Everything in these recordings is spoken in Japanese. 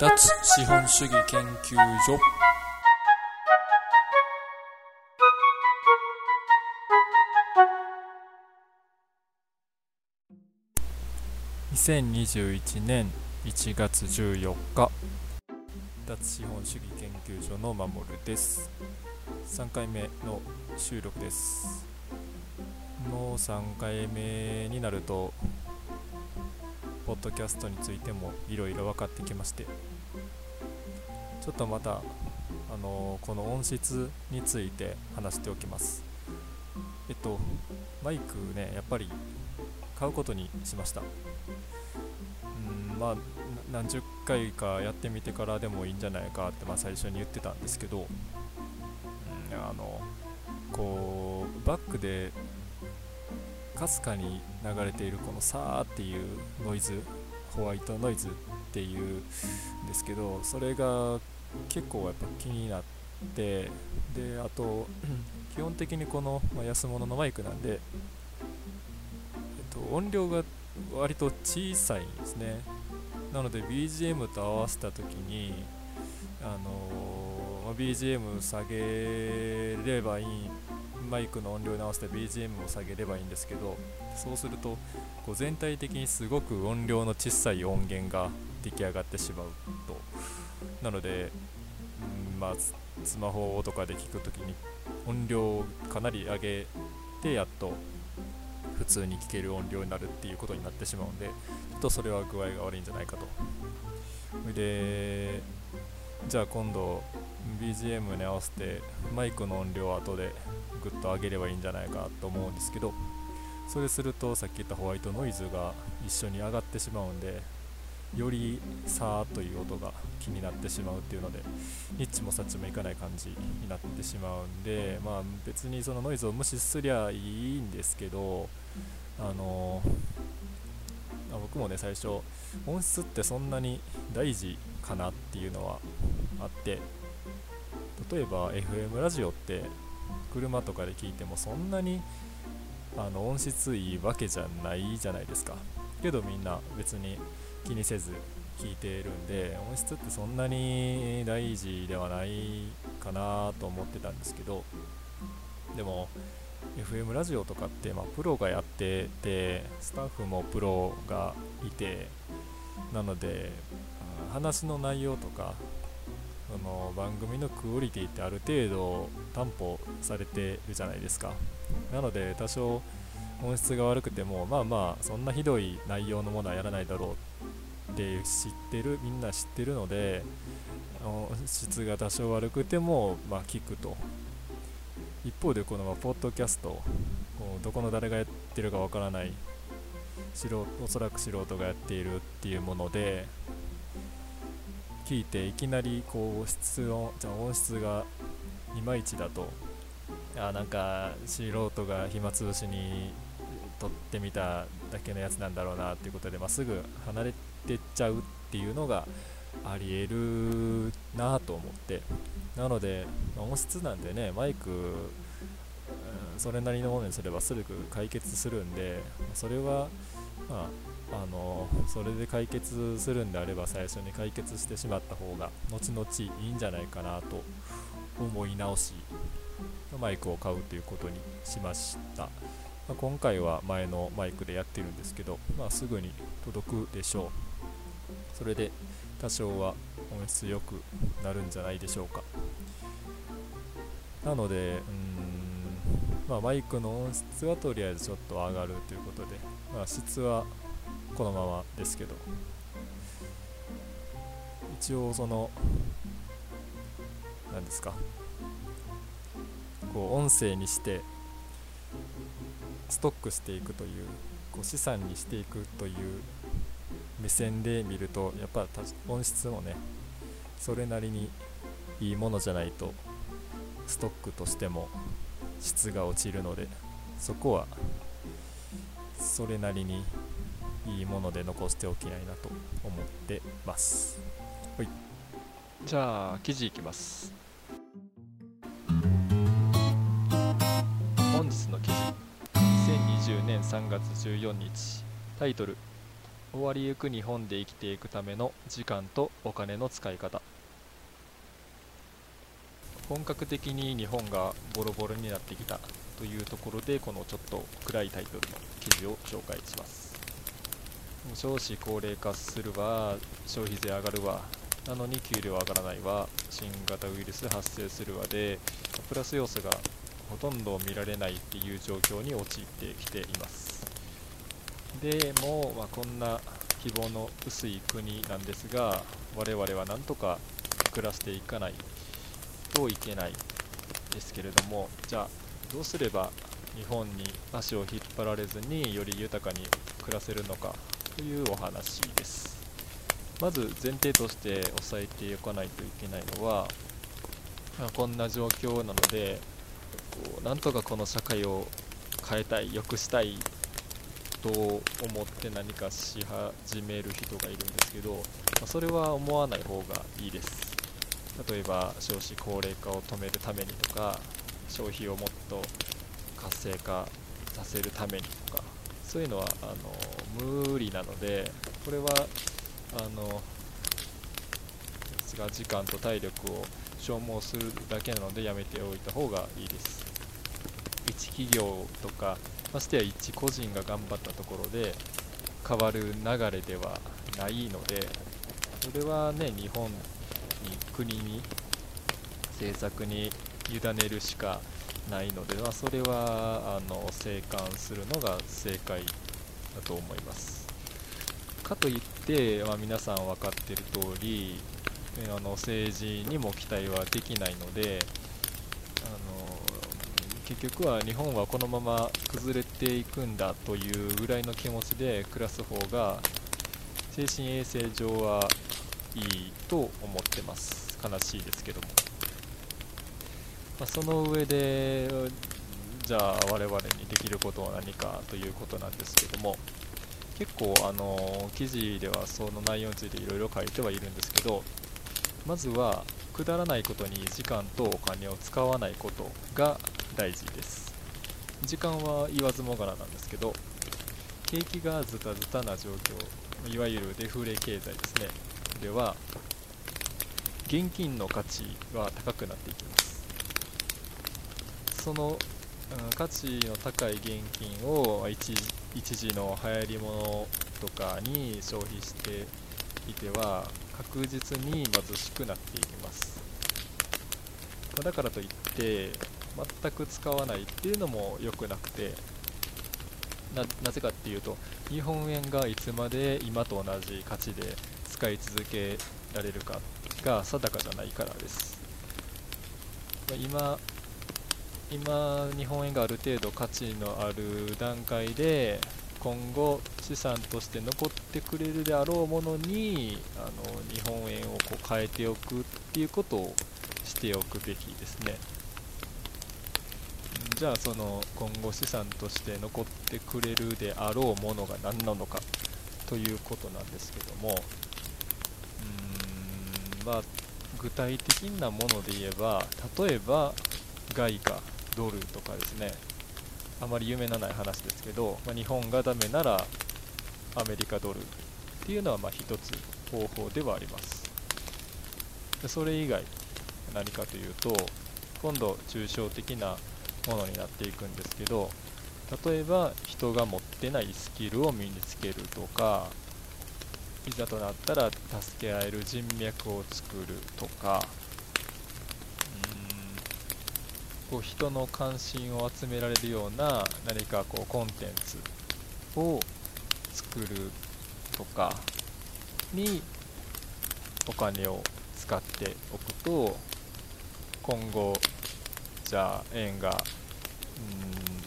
脱資本主義研究所。2021年1月14日。脱資本主義研究所の守です。3回目の収録です。もう3回目になるとポッドキャストについてもいろいろ分かってきましてちょっとまたあのこの音質について話しておきます。えっとマイクねやっぱり買うことにしました。うんまあ何十回かやってみてからでもいいんじゃないかって、まあ、最初に言ってたんですけど、うん、あのこうバックでかすかに流れているこのサーっていうノイズホワイトノイズっていうんですけどそれが結構やっぱ気になってであと 基本的にこの、ま、安物のマイクなんで、えっと、音量が割と小さいんですね。なので BGM と合わせた時にあのー、ま、BGM 下げればいいマイクの音量に合わせて BGM を下げればいいんですけどそうするとこう全体的にすごく音量の小さい音源が出来上がってしまうと。なので、うんまあ、スマホとかで聞くときに音量をかなり上げてやっと普通に聞ける音量になるっていうことになってしまうんでちょっとそれは具合が悪いんじゃないかと。でじゃあ今度 BGM に合わせてマイクの音量を後でグッと上げればいいんじゃないかと思うんですけどそれするとさっき言ったホワイトノイズが一緒に上がってしまうんでよりさーという音が気になってしまうっていうのでニッチもサッチもいかない感じになってしまうんでまあ別にそのノイズを無視すりゃいいんですけどあの僕もね最初音質ってそんなに大事かなっていうのはあって例えば FM ラジオって車とかで聞いてもそんなにあの音質いいわけじゃないじゃないですか。けどみんな別に気にせず聞いてるんで音質ってそんなに大事ではないかなと思ってたんですけどでも FM ラジオとかって、まあ、プロがやっててスタッフもプロがいてなので話の内容とかの番組のクオリティってある程度担保されてるじゃないですか。なので多少音質が悪くてもまあまあそんなひどい内容のものはやらないだろうって知ってるみんな知ってるので音質が多少悪くてもまあ聞くと。一方でこのポッドキャストどこの誰がやってるかわからない素おそらく素人がやっているっていうもので聞いていきなりこう質音じゃ音質がいまいちだとあなんか素人が暇つぶしに撮ってみただけのやつなんだろうなっていうことで、まあ、すぐ離れてっちゃうっていうのがありえるなと思ってなので、まあ、音質なんでねマイク、うん、それなりのものにすればすぐ解決するんでそれはまああのそれで解決するんであれば最初に解決してしまった方が後々いいんじゃないかなと思い直しマイクを買うということにしました、まあ、今回は前のマイクでやってるんですけど、まあ、すぐに届くでしょう。それで多少は音質良くなるんじゃないでしょうか。なのでうんまあ、マイクの音質はとりあえずちょっと上がるということで、まあ、質はこのままですけど。一応その何ですか。こう音声にしてストックしていくというこう資産にしていくという目線で見るとやっぱ音質もねそれなりにいいものじゃないとストックとしても質が落ちるのでそこはそれなりにいいもので残しておきないなと思ってます。はい。じゃあ記事いきます。本日の記事。2020年3月14日。タイトル。終わりゆく日本で生きていくための時間とお金の使い方。本格的に日本がボロボロになってきたというところでこのちょっと暗いタイトルの記事を紹介します。少子高齢化するわ。消費税上がるわ。なのに給料上がらないわ。新型ウイルス発生するわで。プラス要素がほとんど見られないっていう状況に陥ってきています。でも、まあ、こんな希望の薄い国なんですが我々はなんとか暮らしていかないといけないですけれどもじゃあどうすれば日本に足を引っ張られずにより豊かに暮らせるのか。というお話です。まず前提として押さえておかないといけないのはまあこんな状況なのでこうなんとかこの社会を変えたい良くしたいと思って何かし始める人がいるんですけど、まあそれは思わない方がいいです。例えば少子高齢化を止めるためにとか消費をもっと活性化させるためにとかそういうのはあの無理なのでこれはあのが時間と体力を消耗するだけなのでやめておいた方がいいです。一企業とかましてや一個人が頑張ったところで変わる流れではないのでそれはね日本に国に政策に委ねるしかないので、まあ、それはあの静観するのが正解だと思います。かといって、まあ、皆さん分かっている通りあの政治にも期待はできないのであの結局は日本はこのまま崩れていくんだというぐらいの気持ちで暮らす方が精神衛生上はいいと思ってます。悲しいですけども、まあ、その上でじゃあ我々にできることは何かということなんですけども結構あの記事ではその内容についていろいろ書いてはいるんですけどまずはくだらないことに時間とお金を使わないことが大事です。時間は言わずもがななんですけど景気がズタズタな状況いわゆるデフレ経済ですね。では現金の価値は高くなっていきます。その、うん、価値の高い現金を一一時の流行り物とかに消費していては確実に貧しくなっていきます。まあだからといって全く使わないっていうのも良くなくてなぜかっていうと日本円がいつまで今と同じ価値で使い続けられるかが定かじゃないからです。まあ今今日本円がある程度価値のある段階で今後資産として残ってくれるであろうものにあの日本円をこう変えておくっていうことをしておくべきですね。じゃあその今後資産として残ってくれるであろうものが何なのかということなんですけどもうんまあ、具体的なもので言えば例えば外貨。ドルとかですねあまり有名なない話ですけど、まあ、日本がダメならアメリカドルっていうのはまあ一つ方法ではあります。でそれ以外何かというと今度抽象的なものになっていくんですけど例えば人が持ってないスキルを身につけるとかいざとなったら助け合える人脈を作るとかうんこう人の関心を集められるような何かこうコンテンツを作るとかにお金を使っておくと今後じゃあ円が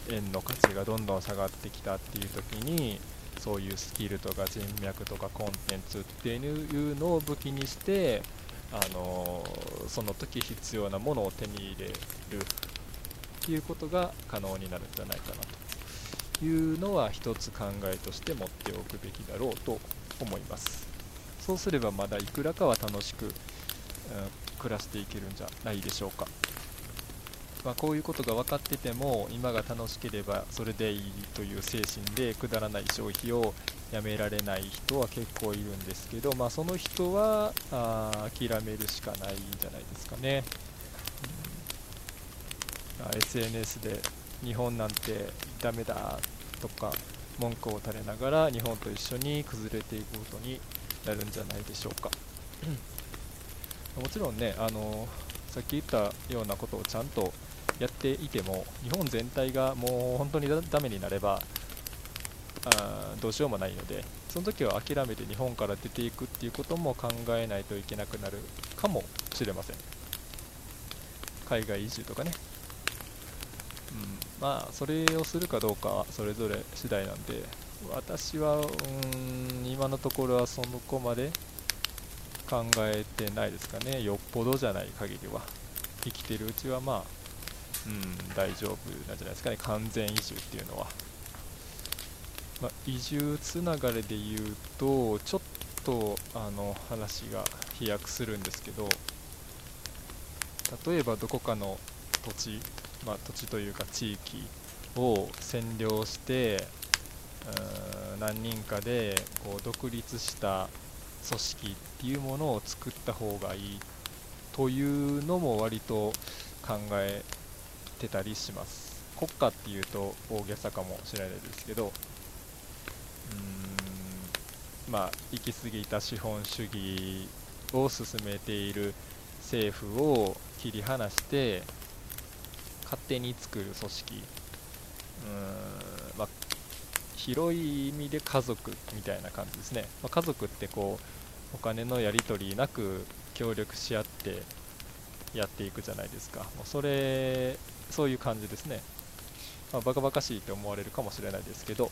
うん円の価値がどんどん下がってきたっていう時にそういうスキルとか人脈とかコンテンツっていうのを武器にしてあのその時必要なものを手に入れるいうことが可能になるんじゃないかなというのは一つ考えとして持っておくべきだろうと思います。そうすればまだいくらかは楽しく、うん、暮らしていけるんじゃないでしょうか。まあ、こういうことが分かってても今が楽しければそれでいいという精神でくだらない消費をやめられない人は結構いるんですけど、まあ、その人はあ諦めるしかないんじゃないですかね、SNS で日本なんてダメだとか文句を垂れながら日本と一緒に崩れていくことになるんじゃないでしょうか、もちろんねあのさっき言ったようなことをちゃんとやっていても日本全体がもう本当にダメになればあどうしようもないのでその時は諦めて日本から出ていくっていうことも考えないといけなくなるかもしれません。海外移住とかね、まあそれをするかどうかはそれぞれ次第なんで私はうん今のところはそのこまで考えてないですかね。よっぽどじゃない限りは。生きてるうちはまあうん大丈夫なんじゃないですかね。完全移住っていうのは。まあ、移住つながりで言うとちょっとあの話が飛躍するんですけど例えばどこかの土地、まあ、土地というか地域を占領して何人かでこう独立した組織っていうものを作った方がいいというのも割と考えてたりします。国家っていうと大げさかもしれないですけどうんまあ、行き過ぎた資本主義を進めている政府を切り離して勝手に作る組織。うん、まあ、広い意味で家族みたいな感じですね、まあ、家族ってこうお金のやり取りなく協力し合ってやっていくじゃないですか。もうそれそういう感じですね、まあ、バカバカしいって思われるかもしれないですけど。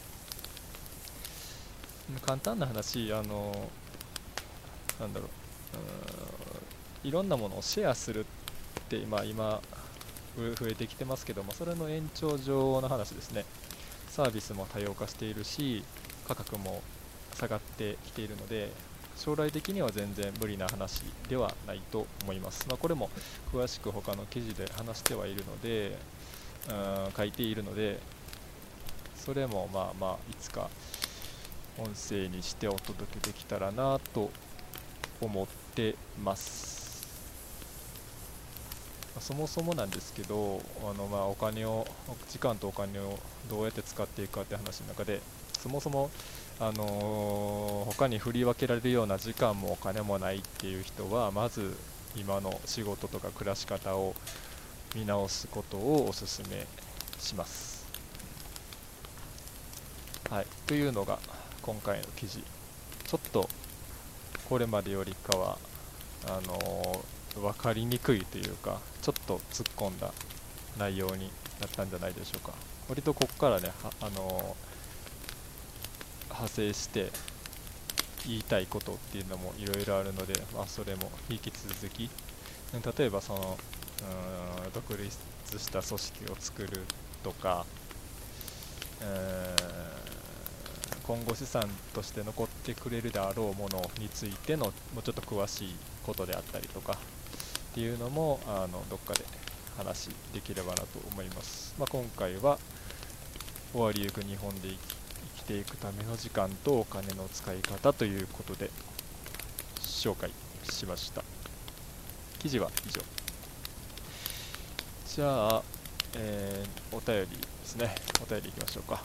簡単な話あのなんだろう。いろんなものをシェアするって今今増えてきてますけどもそれの延長上の話ですね。サービスも多様化しているし価格も下がってきているので将来的には全然無理な話ではないと思います、まあ、これも詳しく他の記事で話してはいるのでうん書いているのでそれもまあまあいつか音声にしてお届けできたらなと思ってます。そもそもなんですけどあのまあお金を時間とお金をどうやって使っていくかって話の中でそもそもあのー、他に振り分けられるような時間もお金もないっていう人はまず今の仕事とか暮らし方を見直すことをお勧めします。はい、というのが今回の記事ちょっとこれまでよりかはあのー、分かりにくいというかちょっと突っ込んだ内容になったんじゃないでしょうか。割とここからねあのー、派生して言いたいことっていうのもいろいろあるので、まあ、それも引き続き。例えばそのうん独立した組織を作るとか、今後資産として残ってくれるであろうものについてのもうちょっと詳しいことであったりとかっていうのもあのどっかで話できればなと思います、まあ、今回は終わりゆく日本で生きていくための時間とお金の使い方ということで紹介しました。記事は以上。じゃあ、えー、お便りですね。お便りいきましょうか。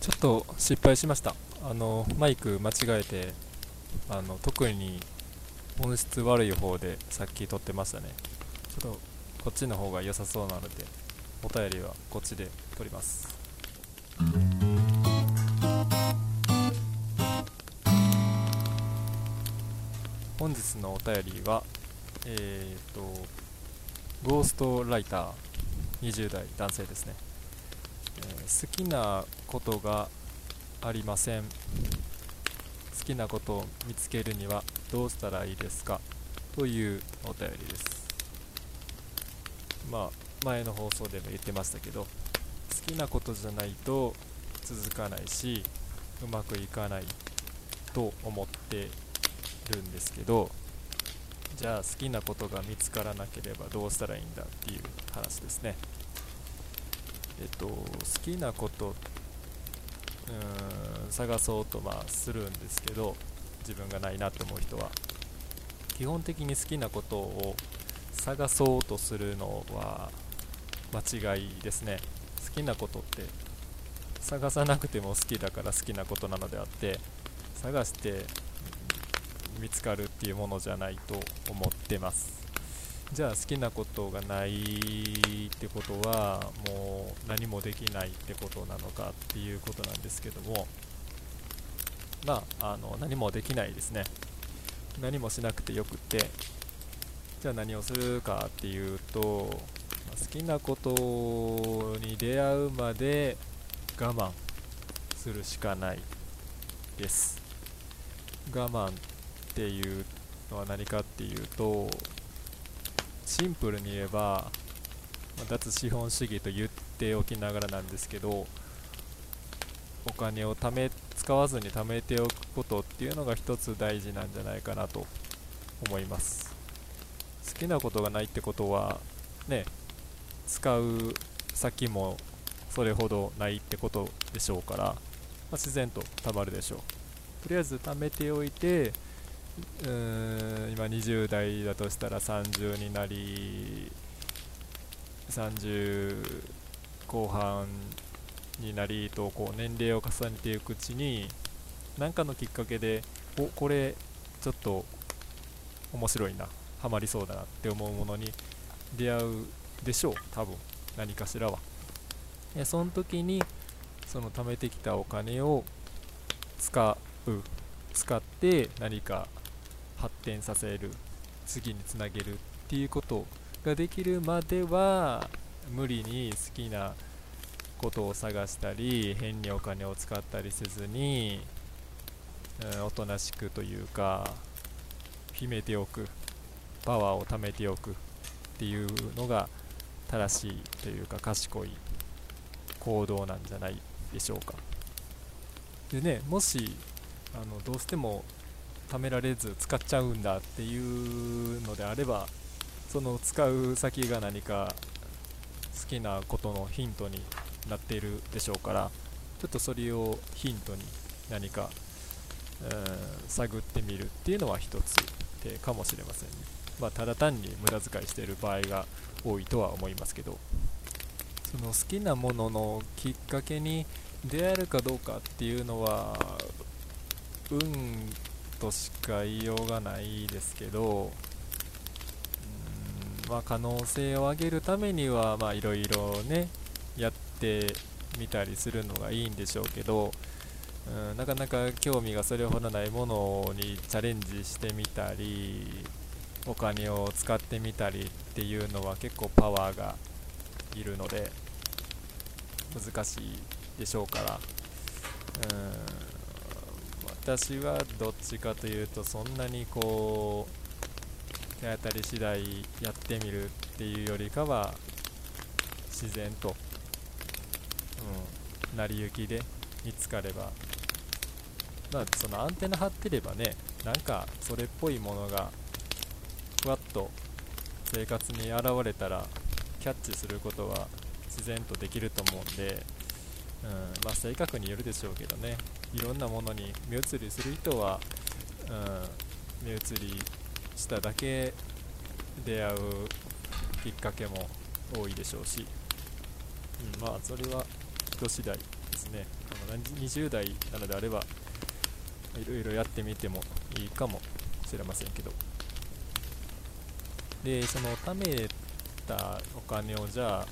ちょっと失敗しました。あのマイク間違えてあの特に音質悪い方でさっき撮ってましたね。ちょっとこっちの方が良さそうなのでお便りはこっちで撮ります。本日のお便りはえっ、とゴーストライター20代男性ですね。好きなことがありません。好きなことを見つけるにはどうしたらいいですか？というお便りです。まあ前の放送でも言ってましたけど好きなことじゃないと続かないしうまくいかないと思ってるんですけどじゃあ好きなことが見つからなければどうしたらいいんだっていう話ですね。えっと、好きなことうーん、探そうとまあするんですけど自分がないなと思う人は基本的に好きなことを探そうとするのは間違いですね。好きなことって探さなくても好きだから好きなことなのであって探して見つかるっていうものじゃないと思ってます。じゃあ好きなことがないってことはもう何もできないってことなのかっていうことなんですけどもまああの何もできないですね。何もしなくてよくてじゃあ何をするかっていうと、まあ、好きなことに出会うまで我慢するしかないです。我慢っていうのは何かっていうとシンプルに言えば、ま脱資本主義と言っておきながらなんですけどお金を貯め使わずに貯めておくことっていうのが一つ大事なんじゃないかなと思います。好きなことがないってことはね使う先もそれほどないってことでしょうから、まあ、自然と貯まるでしょう。とりあえず貯めておいてうーん今20代だとしたら30になり30後半になりとこう年齢を重ねていくうちに何かのきっかけでおこれちょっと面白いなハマりそうだなって思うものに出会うでしょう多分何かしらは。でその時にその貯めてきたお金を使う使って何か発展させる次につなげるっていうことができるまでは無理に好きなことを探したり変にお金を使ったりせずに、うん、おとなしくというか秘めておくパワーを貯めておくっていうのが正しいというか賢い行動なんじゃないでしょうか。でねもしあのどうしても貯められず使っちゃうんだっていうのであればその使う先が何か好きなことのヒントになっているでしょうからちょっとそれをヒントに何か、うん、探ってみるっていうのは一つ手かもしれませんね、まあ、ただ単に無駄遣いしている場合が多いとは思いますけど。その好きなもののきっかけに出会えるかどうかっていうのは運としか言いようがないですけどまあ可能性を上げるためにはいろいろねやってみたりするのがいいんでしょうけどうんなかなか興味がそれほどないものにチャレンジしてみたりお金を使ってみたりっていうのは結構パワーがいるので難しいでしょうから。うん私はどっちかというとそんなにこう手当たり次第やってみるっていうよりかは自然とうん、成り行きで見つかれば、ま、そのアンテナ張ってればね、なんかそれっぽいものがふわっと生活に現れたらキャッチすることは自然とできると思うんで、うん。まあ、性格によるでしょうけどね。いろんなものに目移りする人は、うん、目移りしただけ出会うきっかけも多いでしょうし、うん、まあそれは人次第ですねあの20代なのであればいろいろやってみてもいいかもしれませんけどでその貯めたお金をじゃあ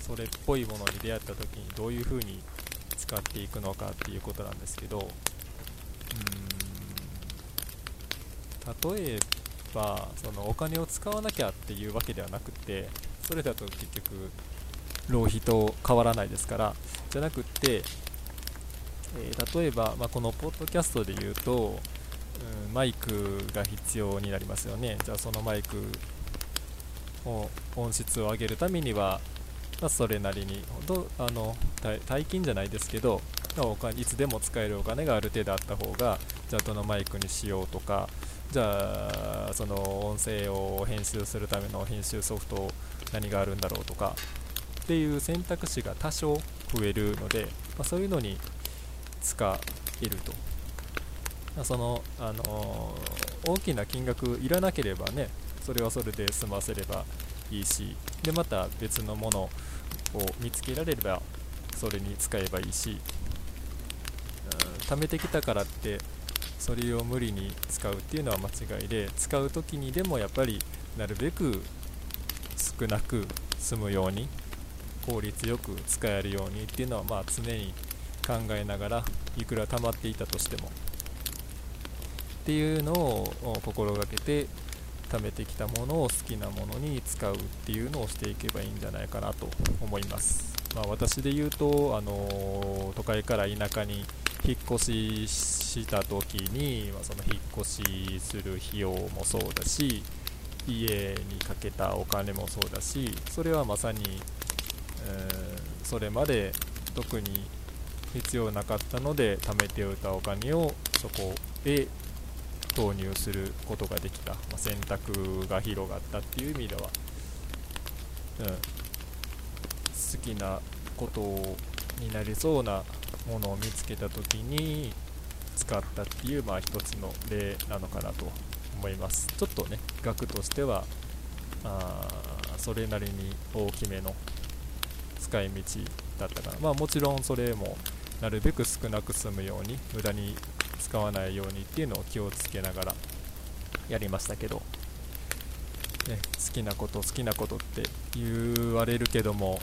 それっぽいものに出会った時にどういう風に使っていくのかっていうことなんですけどうん例えばそのお金を使わなきゃっていうわけではなくてそれだと結局浪費と変わらないですからじゃなくて、えー、例えば、まあ、このポッドキャストで言うと、うん、マイクが必要になりますよね。じゃあそのマイクを音質を上げるためには、まあ、それなりにあの大金じゃないですけどお金いつでも使えるお金がある程度あった方がじゃあどのマイクにしようとかじゃあその音声を編集するための編集ソフト何があるんだろうとかっていう選択肢が多少増えるので、まあ、そういうのに使得ると。まその、あのー、大きな金額いらなければねそれはそれで済ませればいいしでまた別のものを見つけられればそれに使えばいいし、うん、貯めてきたからってそれを無理に使うっていうのは間違いで使う時にでもやっぱりなるべく少なく済むように効率よく使えるようにっていうのはまあ常に考えながらいくら溜まっていたとしても。っていうのを心がけて貯めてきたものを好きなものに使うっていうのをしていけばいいんじゃないかなと思います、まあ、私で言うと、あの都会から田舎に引っ越しした時に、まあ、その引っ越しする費用もそうだし家にかけたお金もそうだしそれはまさに、それまで特に必要なかったので貯めておいたお金をそこへ投入することができた、まあ、選択が広がったっていう意味では、うん、好きなことになりそうなものを見つけた時に使ったっていう、まあ、一つの例なのかなと思います。ちょっとね額としてはあそれなりに大きめの使い道だったかな。まあもちろんそれもなるべく少なく済むように無駄に使わないようにっていうのを気をつけながらやりましたけど、ね、好きなこと好きなことって言われるけども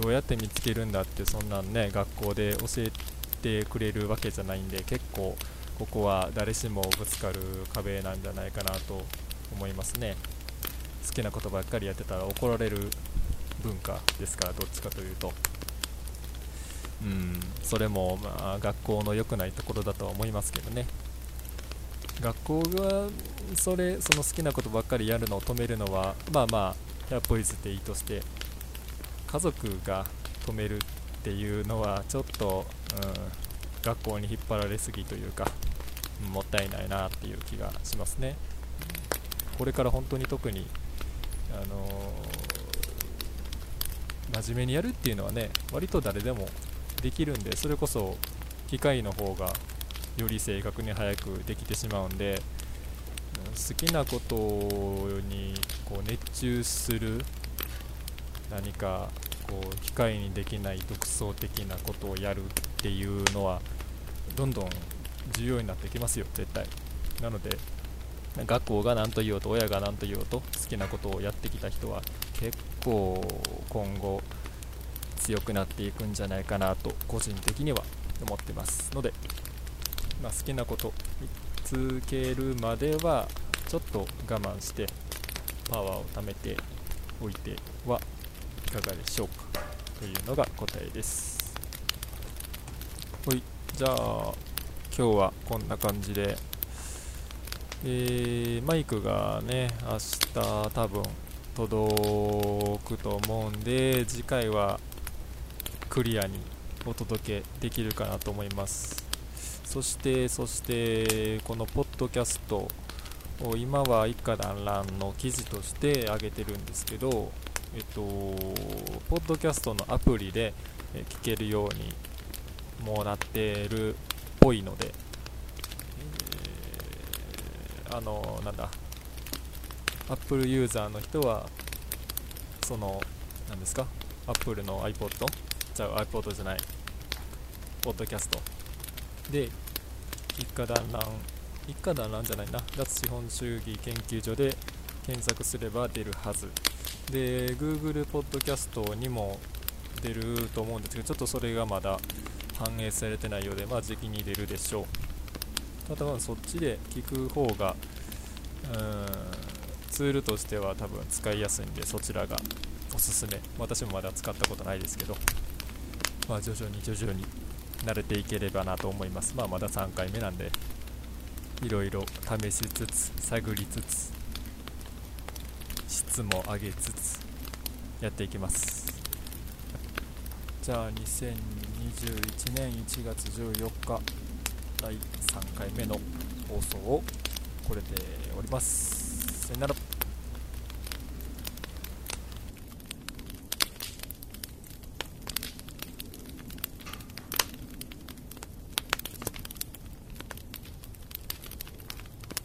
どうやって見つけるんだってそんなんね学校で教えてくれるわけじゃないんで結構ここは誰しもぶつかる壁なんじゃないかなと思いますね。好きなことばっかりやってたら怒られる文化ですからどっちかというと。うんそれもまあ学校の良くないところだとは思いますけどね。学校がそれその好きなことばっかりやるのを止めるのはまあまあ100歩譲っていいとして家族が止めるっていうのはちょっと、うん、学校に引っ張られすぎというか、もったいないなっていう気がしますね。これから本当に特に、あのー、真面目にやるっていうのはね割と誰でもできるんでそれこそ機械の方がより正確に早くできてしまうんで好きなことにこう熱中する何かこう機械にできない独創的なことをやるっていうのはどんどん重要になってきますよ絶対。なので学校が何と言おうと親が何と言おうと好きなことをやってきた人は結構今後強くなっていくんじゃないかなと個人的には思ってますので、まあ、好きなこと見つけるまではちょっと我慢してパワーを貯めておいてはいかがでしょうかというのが答えです。はいじゃあ今日はこんな感じで。えー、マイクがね明日多分届くと思うんで次回はクリアにお届けできるかなと思います。そしてそしてこのポッドキャストを今は一家団らんの記事として上げてるんですけどえっとポッドキャストのアプリで聞けるようにもなってるっぽいので、えー、あのなんだ Apple ユーザーの人はその何ですか？Apple の iPod じゃあ iPod じゃない。ポッドキャスト。で一家団らん一家団らんじゃないな。脱資本主義研究所で検索すれば出るはず。で Google ポッドキャストにも出ると思うんですけどちょっとそれがまだ反映されてないようでまあ時期に出るでしょう。ただそっちで聞く方がうーんツールとしては多分使いやすいんでそちらがおすすめ私もまだ使ったことないですけどまあ、徐々に徐々に慣れていければなと思います。まあ、まだ3回目なんで、いろいろ試しつつ、探りつつ、質も上げつつ、やっていきます。じゃあ、2021年1月14日、第3回目の放送をこれで終わります。さよなら。